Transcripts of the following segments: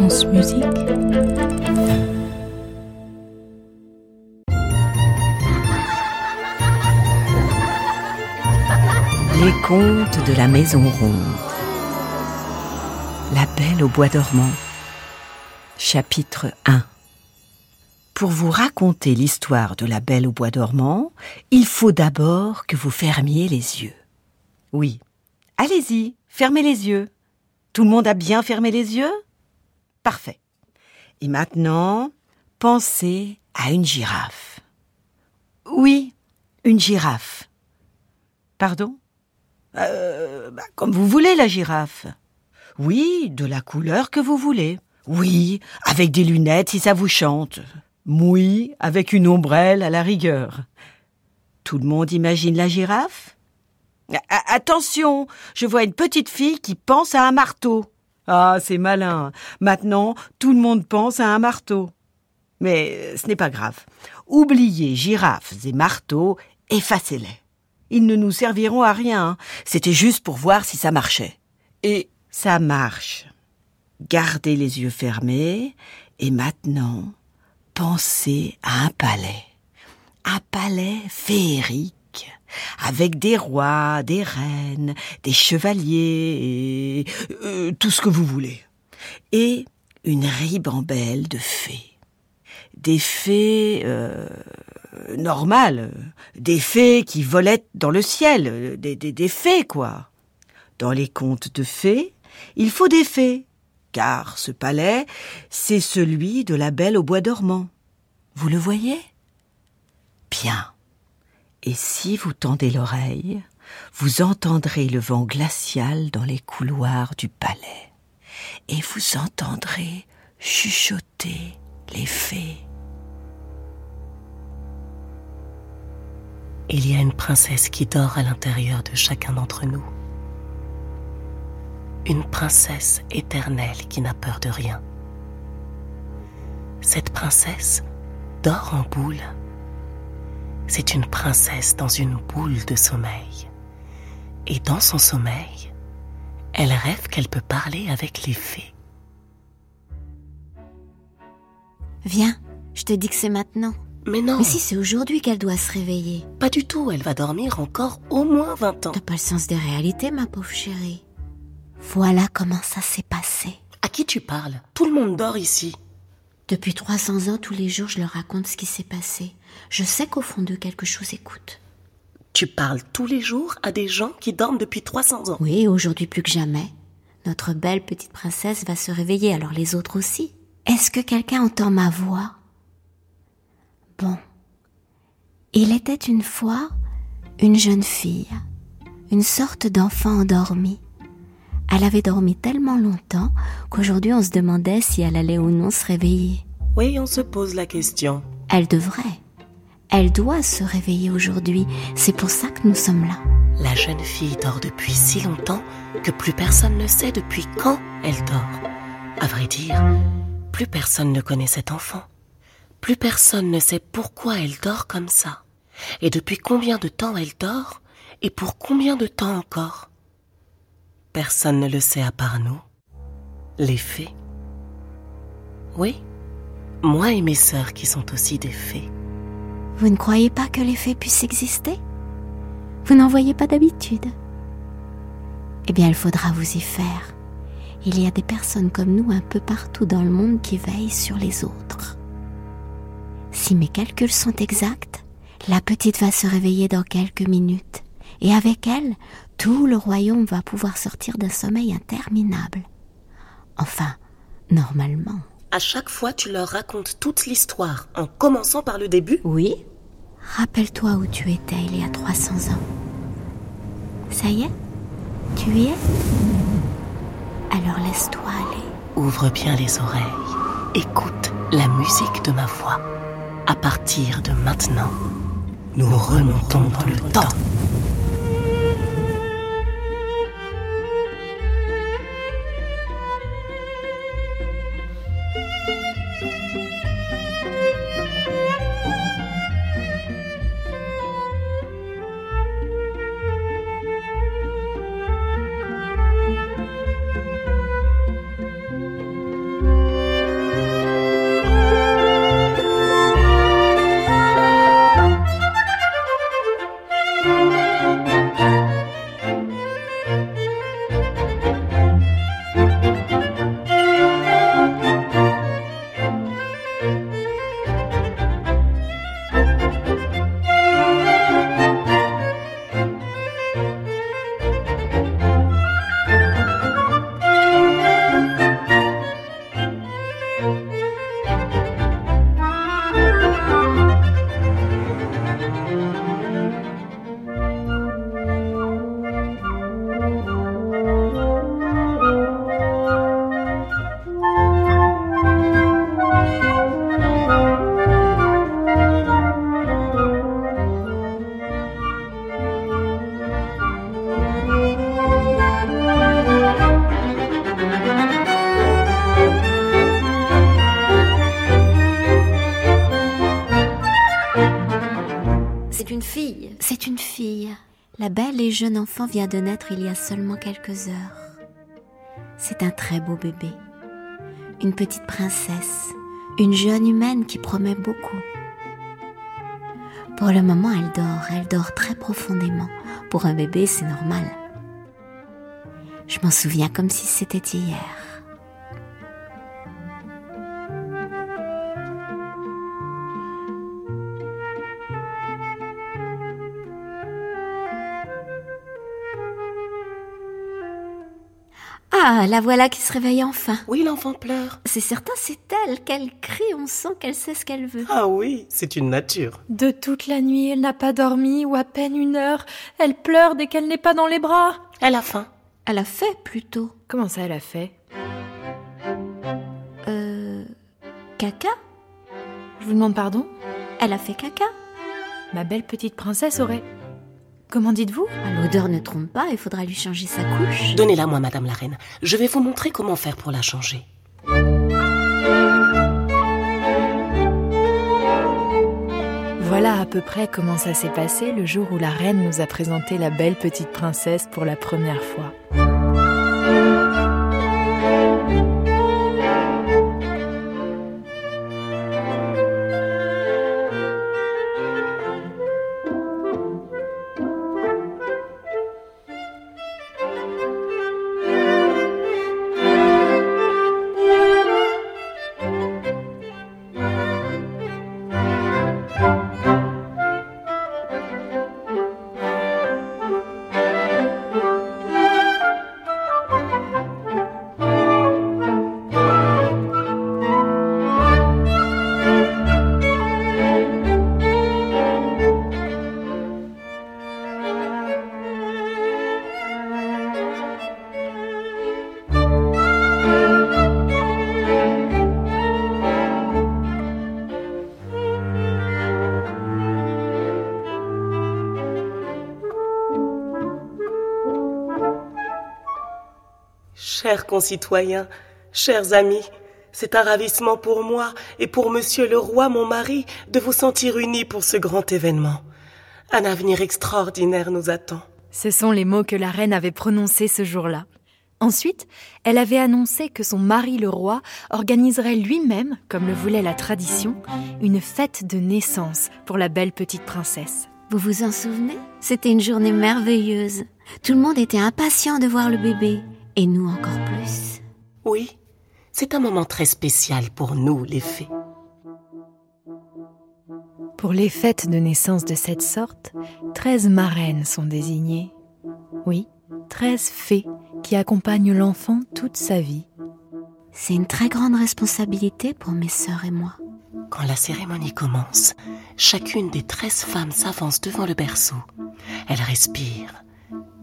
Les contes de la Maison Ronde. La Belle au Bois dormant. Chapitre 1 Pour vous raconter l'histoire de la Belle au Bois dormant, il faut d'abord que vous fermiez les yeux. Oui, allez-y, fermez les yeux. Tout le monde a bien fermé les yeux? Parfait. Et maintenant, pensez à une girafe. Oui, une girafe. Pardon? Euh, bah, Comme vous voulez, la girafe. Oui, de la couleur que vous voulez. Oui, avec des lunettes si ça vous chante. Oui, avec une ombrelle à la rigueur. Tout le monde imagine la girafe? Attention, je vois une petite fille qui pense à un marteau. Ah, c'est malin. Maintenant, tout le monde pense à un marteau. Mais ce n'est pas grave. Oubliez girafes et marteaux, effacez-les. Ils ne nous serviront à rien. C'était juste pour voir si ça marchait. Et ça marche. Gardez les yeux fermés et maintenant, pensez à un palais. Un palais féerique avec des rois, des reines, des chevaliers et euh, tout ce que vous voulez. Et une ribambelle de fées. Des fées euh, normales, des fées qui volaient dans le ciel, des, des, des fées quoi. Dans les contes de fées, il faut des fées, car ce palais, c'est celui de la belle au bois dormant. Vous le voyez? Bien. Et si vous tendez l'oreille, vous entendrez le vent glacial dans les couloirs du palais, et vous entendrez chuchoter les fées. Il y a une princesse qui dort à l'intérieur de chacun d'entre nous. Une princesse éternelle qui n'a peur de rien. Cette princesse dort en boule c'est une princesse dans une boule de sommeil. Et dans son sommeil, elle rêve qu'elle peut parler avec les fées. Viens, je te dis que c'est maintenant. Mais non. Mais si c'est aujourd'hui qu'elle doit se réveiller. Pas du tout, elle va dormir encore au moins 20 ans. T'as pas le sens des réalités, ma pauvre chérie. Voilà comment ça s'est passé. À qui tu parles? Tout le monde dort ici. Depuis 300 ans, tous les jours, je leur raconte ce qui s'est passé. Je sais qu'au fond d'eux, quelque chose écoute. Tu parles tous les jours à des gens qui dorment depuis 300 ans Oui, aujourd'hui plus que jamais. Notre belle petite princesse va se réveiller, alors les autres aussi. Est-ce que quelqu'un entend ma voix? Bon. Il était une fois une jeune fille, une sorte d'enfant endormi. Elle avait dormi tellement longtemps qu'aujourd'hui on se demandait si elle allait ou non se réveiller. Oui, on se pose la question. Elle devrait. Elle doit se réveiller aujourd'hui. C'est pour ça que nous sommes là. La jeune fille dort depuis si longtemps que plus personne ne sait depuis quand elle dort. À vrai dire, plus personne ne connaît cet enfant. Plus personne ne sait pourquoi elle dort comme ça. Et depuis combien de temps elle dort? Et pour combien de temps encore? Personne ne le sait à part nous. Les fées. Oui, moi et mes sœurs qui sont aussi des fées. Vous ne croyez pas que les fées puissent exister? Vous n'en voyez pas d'habitude? Eh bien, il faudra vous y faire. Il y a des personnes comme nous un peu partout dans le monde qui veillent sur les autres. Si mes calculs sont exacts, la petite va se réveiller dans quelques minutes, et avec elle, tout le royaume va pouvoir sortir d'un sommeil interminable. Enfin, normalement. À chaque fois, tu leur racontes toute l'histoire, en commençant par le début Oui. Rappelle-toi où tu étais il y a 300 ans. Ça y est? Tu y es? Alors laisse-toi aller. Ouvre bien les oreilles. Écoute la musique de ma voix. À partir de maintenant, nous remontons dans le temps. Fille. C'est une fille. La belle et jeune enfant vient de naître il y a seulement quelques heures. C'est un très beau bébé. Une petite princesse. Une jeune humaine qui promet beaucoup. Pour le moment, elle dort. Elle dort très profondément. Pour un bébé, c'est normal. Je m'en souviens comme si c'était hier. Ah, la voilà qui se réveille enfin. Oui, l'enfant pleure. C'est certain, c'est elle. Qu'elle crie, on sent qu'elle sait ce qu'elle veut. Ah oui, c'est une nature. De toute la nuit, elle n'a pas dormi ou à peine une heure. Elle pleure dès qu'elle n'est pas dans les bras. Elle a faim. Elle a fait plutôt. Comment ça, elle a fait? Euh. Caca? Je vous demande pardon? Elle a fait caca Ma belle petite princesse aurait. Comment dites-vous? Ah, L'odeur ne trompe pas, il faudra lui changer sa couche. Donnez-la moi, madame la reine. Je vais vous montrer comment faire pour la changer. Voilà à peu près comment ça s'est passé le jour où la reine nous a présenté la belle petite princesse pour la première fois. Chers concitoyens, chers amis, c'est un ravissement pour moi et pour monsieur le roi mon mari de vous sentir unis pour ce grand événement. Un avenir extraordinaire nous attend. Ce sont les mots que la reine avait prononcés ce jour-là. Ensuite, elle avait annoncé que son mari le roi organiserait lui-même, comme le voulait la tradition, une fête de naissance pour la belle petite princesse. Vous vous en souvenez? C'était une journée merveilleuse. Tout le monde était impatient de voir le bébé. Et nous encore plus. Oui, c'est un moment très spécial pour nous, les fées. Pour les fêtes de naissance de cette sorte, treize marraines sont désignées. Oui, treize fées qui accompagnent l'enfant toute sa vie. C'est une très grande responsabilité pour mes sœurs et moi. Quand la cérémonie commence, chacune des treize femmes s'avance devant le berceau. Elle respire,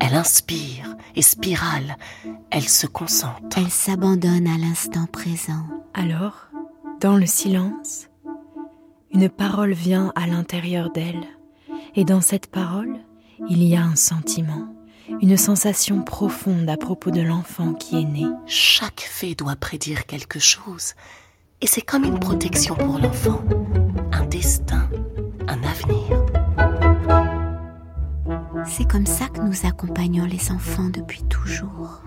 elle inspire et spirale, elle se concentre. Elle s'abandonne à l'instant présent. Alors, dans le silence, une parole vient à l'intérieur d'elle. Et dans cette parole, il y a un sentiment, une sensation profonde à propos de l'enfant qui est né. Chaque fée doit prédire quelque chose. Et c'est comme une protection pour l'enfant, un destin, C'est comme ça que nous accompagnons les enfants depuis toujours.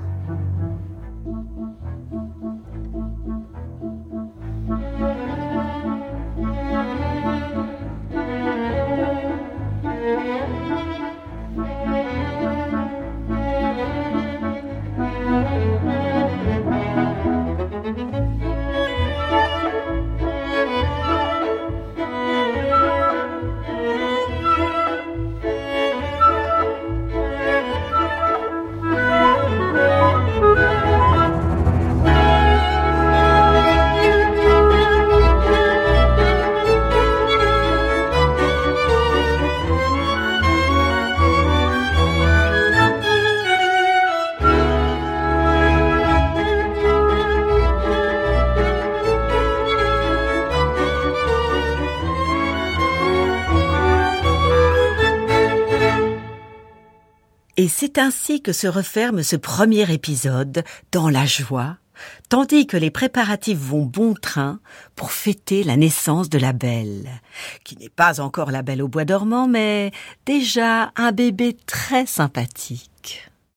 Et c'est ainsi que se referme ce premier épisode dans la joie, tandis que les préparatifs vont bon train pour fêter la naissance de la belle, qui n'est pas encore la belle au bois dormant, mais déjà un bébé très sympathique.